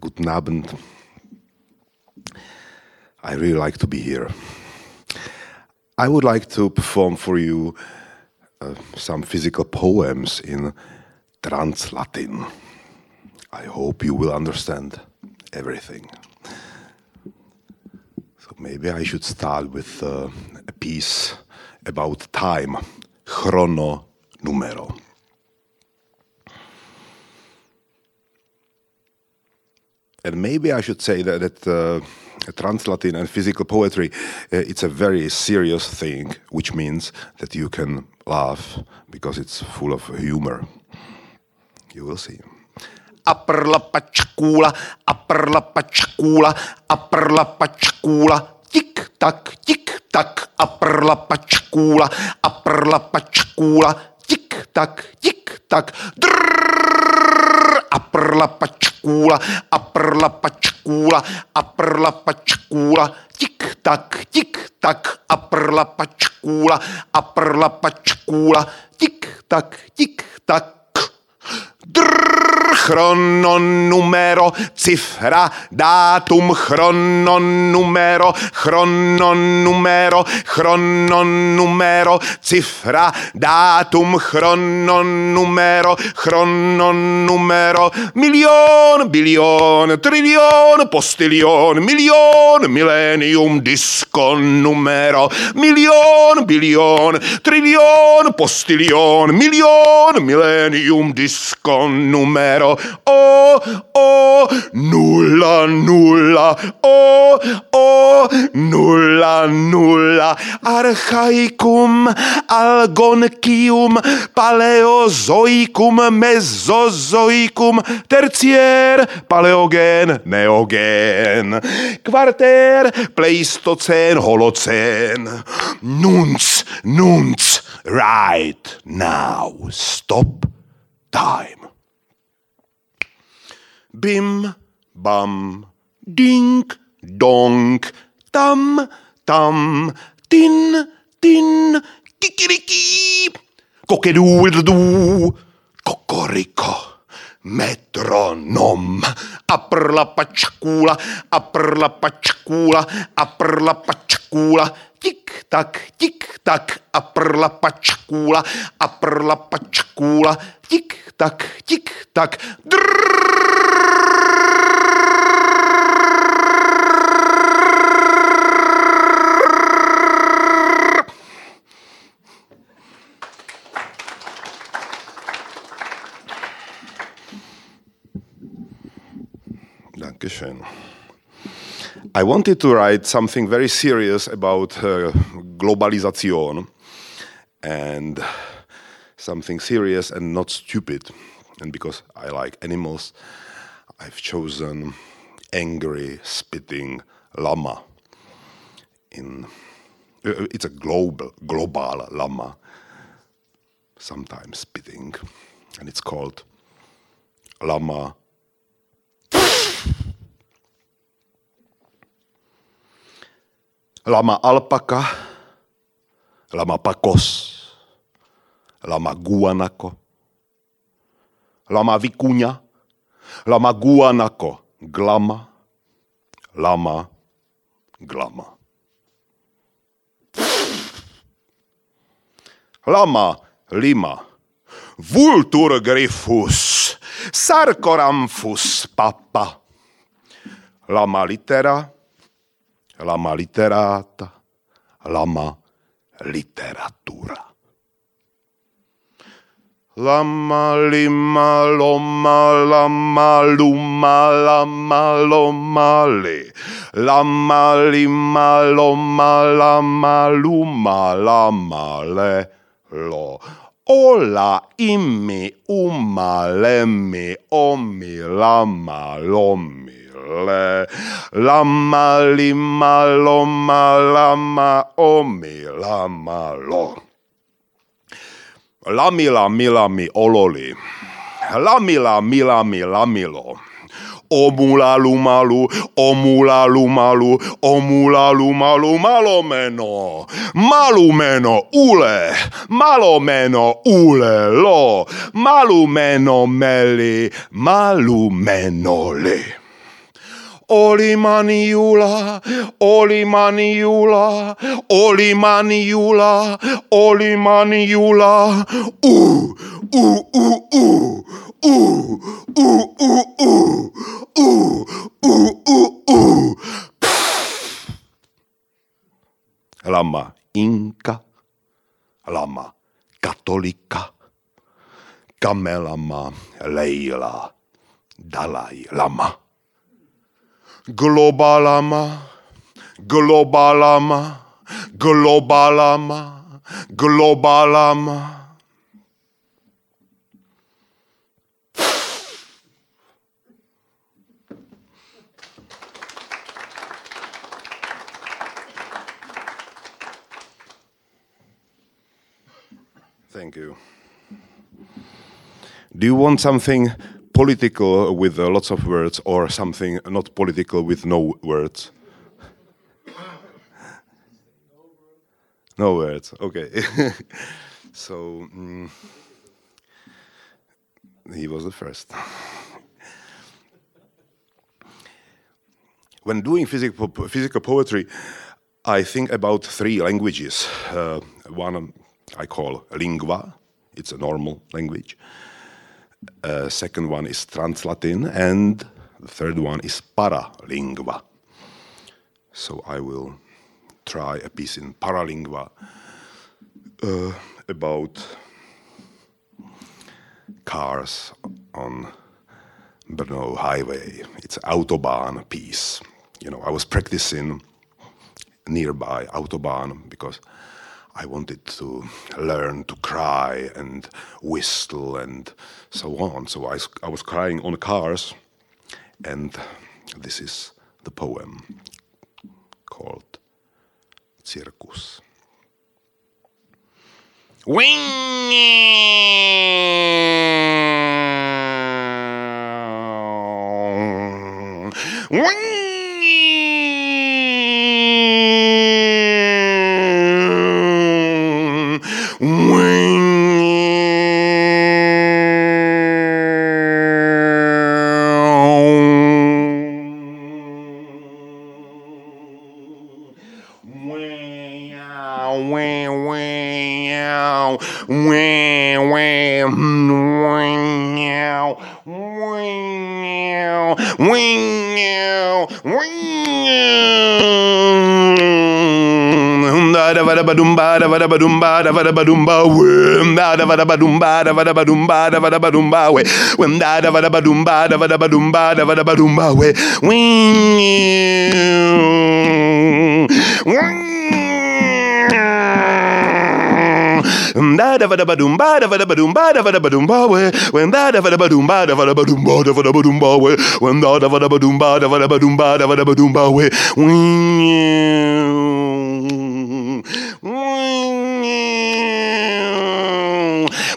Guten Abend. I really like to be here. I would like to perform for you uh, some physical poems in Trans Latin. I hope you will understand everything. So maybe I should start with uh, a piece about time, chrono numero. And maybe I should say that, that uh, Translatin and physical poetry, uh, it's a very serious thing, which means that you can laugh because it's full of humor. You will see. Aperlapachkula, aperlapachkula, aperlapachkula, tik tak, tik tak, tik tak, tik tak, prla pačkůla, a prla pačkůla, a prla pačkůla, tik tak, tik tak, a prla pačkůla, a prla pačkůla, tik tak, tik tak, Drrr, chrononumero, cifra, datum, chrononumero, chrononumero, chrononumero, cifra, datum, chrononumero, chrononumero, milion, bilion, trilion, postilion, milion, millennium, diskon numero, milion, bilion, trilion, postilion, milion, millennium, diskon numero, o, o, nulla, nulla, o, o, nulla, nulla, archaicum, algoncium, paleozoicum, mesozoicum, tertiaire, paleogen, neogen, quarter, pleistocene, holocene, nunc, nunc, right now, stop time. bim, bam, ding, dong, tam, tam, tin, tin, kikiriki, kokedůdů, kokoriko metronom. A prla pačkůla, a prla pačkůla, a prla pačkůla. Tik tak, tik tak, a prla pačkůla, a prla pačkůla. Tik tak, tik tak. Drrrr. I wanted to write something very serious about uh, globalization and something serious and not stupid. And because I like animals, I've chosen angry, spitting llama. In uh, it's a global, global llama, sometimes spitting, and it's called llama lama alpaka, lama pakos, lama guanako, lama vicuña, lama guanako, glama, lama, glama. Lama, lima, vultur griffus, sarcoramphus papa, lama litera, lama literata, lama literatura. Lama lima loma lama luma lama loma le. Lama lima loma lama luma lama le lo. Ola imi uma lemi omi lama lomi le lama lima loma lama omi lama lo. Lami lami lami ololi. Lami lami lami lamilo Omula lumalu, omula lumalu, omula lumalu, malomeno, malumeno ule, malomeno ule lo, malumeno meli, malumeno le. Oli manjula, oli manjula, oli manjula, oli manjula. u u u u u u u. uu, uu, uu, uu, uu. Lama inka, lama katolika, kamelama leila, dalai lama. Globalama, globalama, globalama, globalama. Thank you. Do you want something political with lots of words or something not political with no words? No words, okay. so, mm, he was the first. when doing physical, physical poetry, I think about three languages. Uh, one I call lingua, it's a normal language. Uh, second one is Trans-Latin, and the third one is Paralingua. So I will try a piece in Paralingua uh, about cars on Brno highway. It's Autobahn piece. You know, I was practicing nearby Autobahn because I wanted to learn to cry and whistle and so on. So I, I was crying on cars, and this is the poem called Circus. da ba dum ba da ba da ba dum ba da ba da ba dum ba we da da ba da ba dum ba da ba da ba dum ba da ba da ba dum ba we when da da ba da ba dum ba da ba da ba dum ba da ba da ba dum ba we da da da ba dum ba da da ba dum ba da da ba dum ba we when da da da ba dum ba da da ba dum ba da da ba dum ba we when da da da ba ba da da ba ba da da ba ba we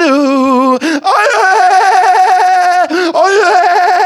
diu tum 얼레!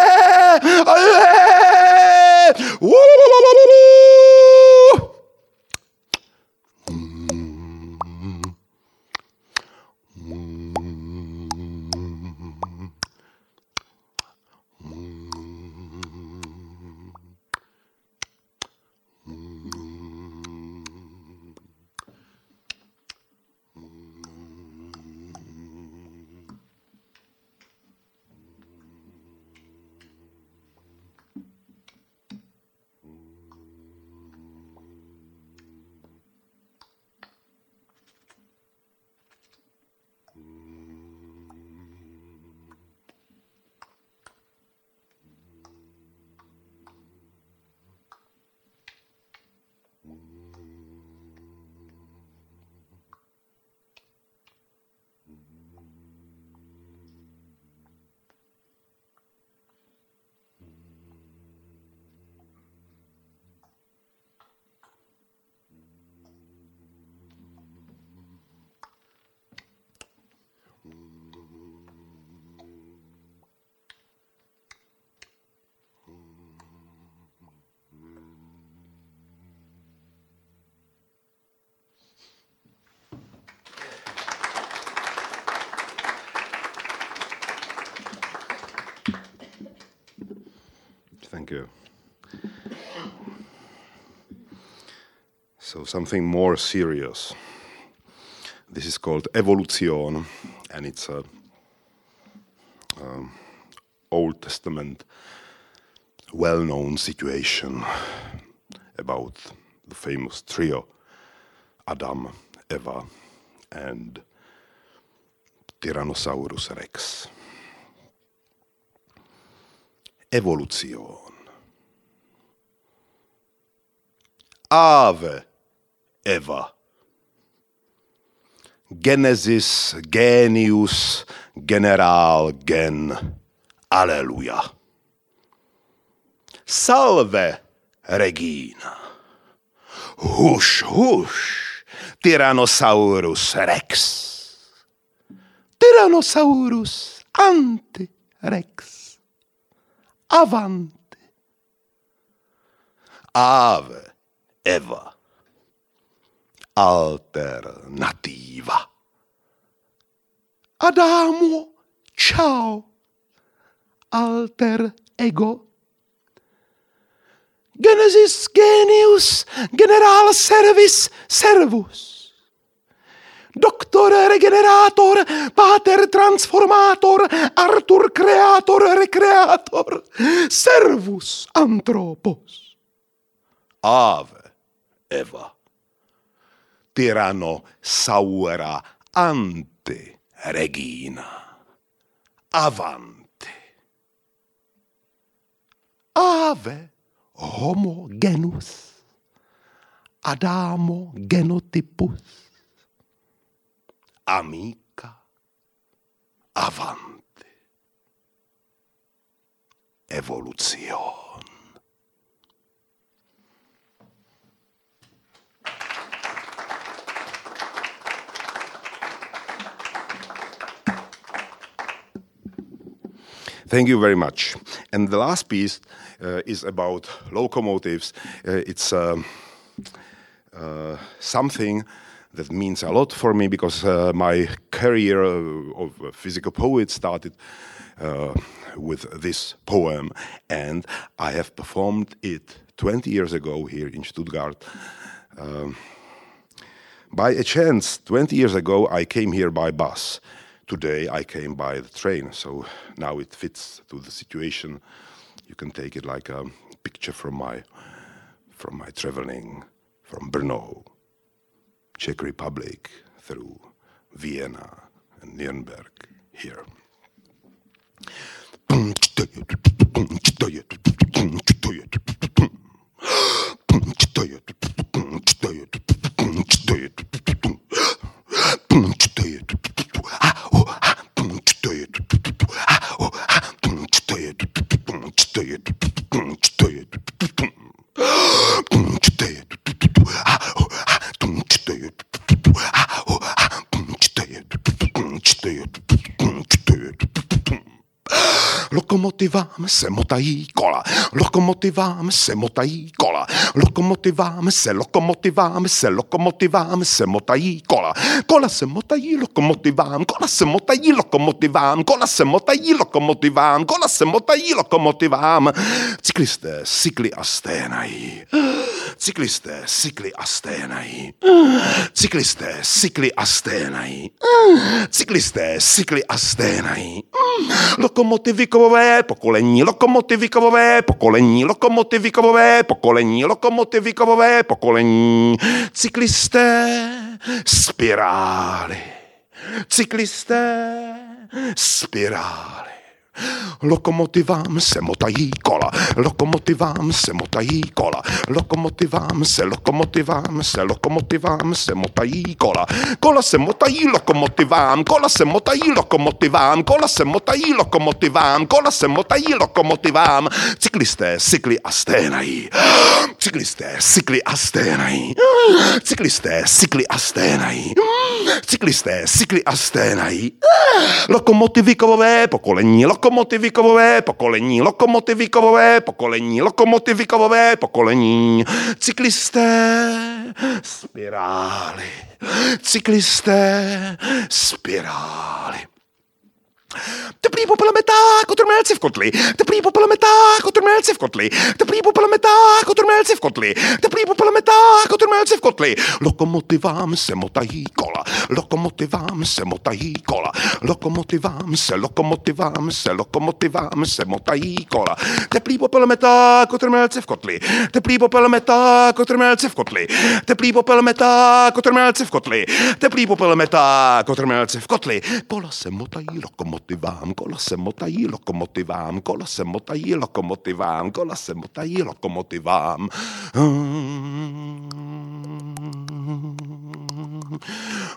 You. So something more serious. This is called evolution, and it's a um, Old Testament well-known situation about the famous trio Adam, Eva, and Tyrannosaurus rex. Evolution. Ave, Eva. Genesis, genius, general, gen. Alleluia. Salve, Regina. Hush, hush, Tyrannosaurus rex. Tyrannosaurus ante rex. Avante. Ave, Eva. Alternativa. Adámo, čau. Alter ego. Genesis genius, generál servis servus. Doktor regenerátor, páter transformátor, Artur kreátor rekreátor, servus antropos. Ave Eva. Tyranno saura ante regina. Avante. Ave homo genus. Adamo genotypus. Amica. Avante. Evolution. Thank you very much. And the last piece uh, is about locomotives. Uh, it's um, uh, something that means a lot for me because uh, my career uh, of a physical poet started uh, with this poem, and I have performed it 20 years ago here in Stuttgart. Um, by a chance, 20 years ago, I came here by bus. Today, I came by the train, so now it fits to the situation. You can take it like a picture from my from my traveling from Brno, Czech Republic, through Vienna and Nuremberg here. Lokomotivám se motají kola, lokomotivám se motají kola, lokomotivám se, lokomotivám se, lokomotivám se motají kola. Kola se motají lokomotivám, kola se motají lokomotivám, kola se motají lokomotivám, kola se motají lokomotivám. Cyklisté cykly a sténají. Cyklisté cykly a sténají. Cyklisté cykly a sténají. Cyklisté cykly a sténají. Lokomotivy kovové pokolení, lokomotivy kovové pokolení, lokomotivy kovové pokolení, lokomotivy kovové pokolení. Cyklisté spirály. Cyklisté spirály. Lokomotivám se motají kola, lokomotivám se motají kola, lokomotivám se, lokomotivám se, lokomotivám se motají kola. Kola se motají lokomotivám, kola se motají lokomotivám, kola se motají lokomotivám, kola se motají lokomotivám. Cyklisté cykly a sténají. Cyklisté cykly a sténají. Cyklisté cykly a sténají. Cyklisté cykly a sténají. Lokomotivy kovové pokolení, lokomotivy kovové pokolení, lokomotivy kovové pokolení, lokomotivy kovové pokolení. Cyklisté spirály. Cyklisté spirály. Teplý popele metá, kotrmelci v kotli. Teplý popele metá, kotrmelci v kotli. Teplý popele metá, kotrmelci v kotli. Teplý popele metá, kotrmelci v kotli. Lokomotivám se motají kola. Lokomotivám se motají kola. Lokomotivám se, lokomotivám se, lokomotivám se motají kola. Teplý popel metá, kotrmelci v kotli. Teplý popel metá, kotrmelci v kotli. Teplý popel metá, kotrmelci v kotli. Teplý popel metá, kotrmelci v kotli. Kola se motají lokomotivám, kola se motají lokomotivám, kola se motají lokomotivám, kola se motají lokomotivám.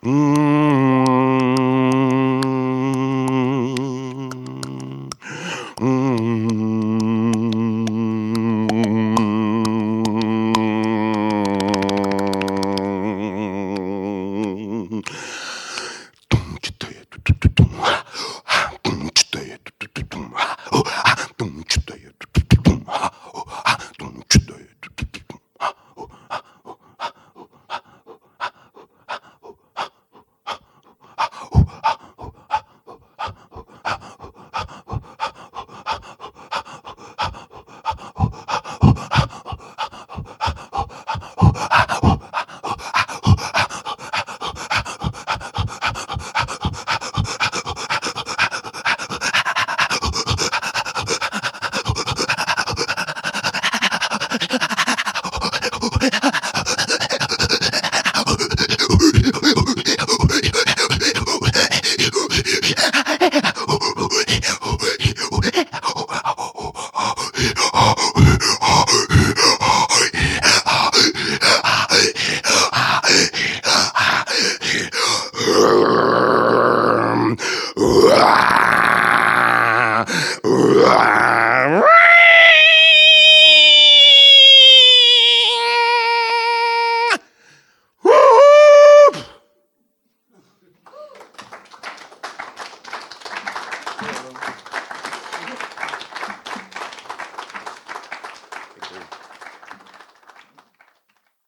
Mm.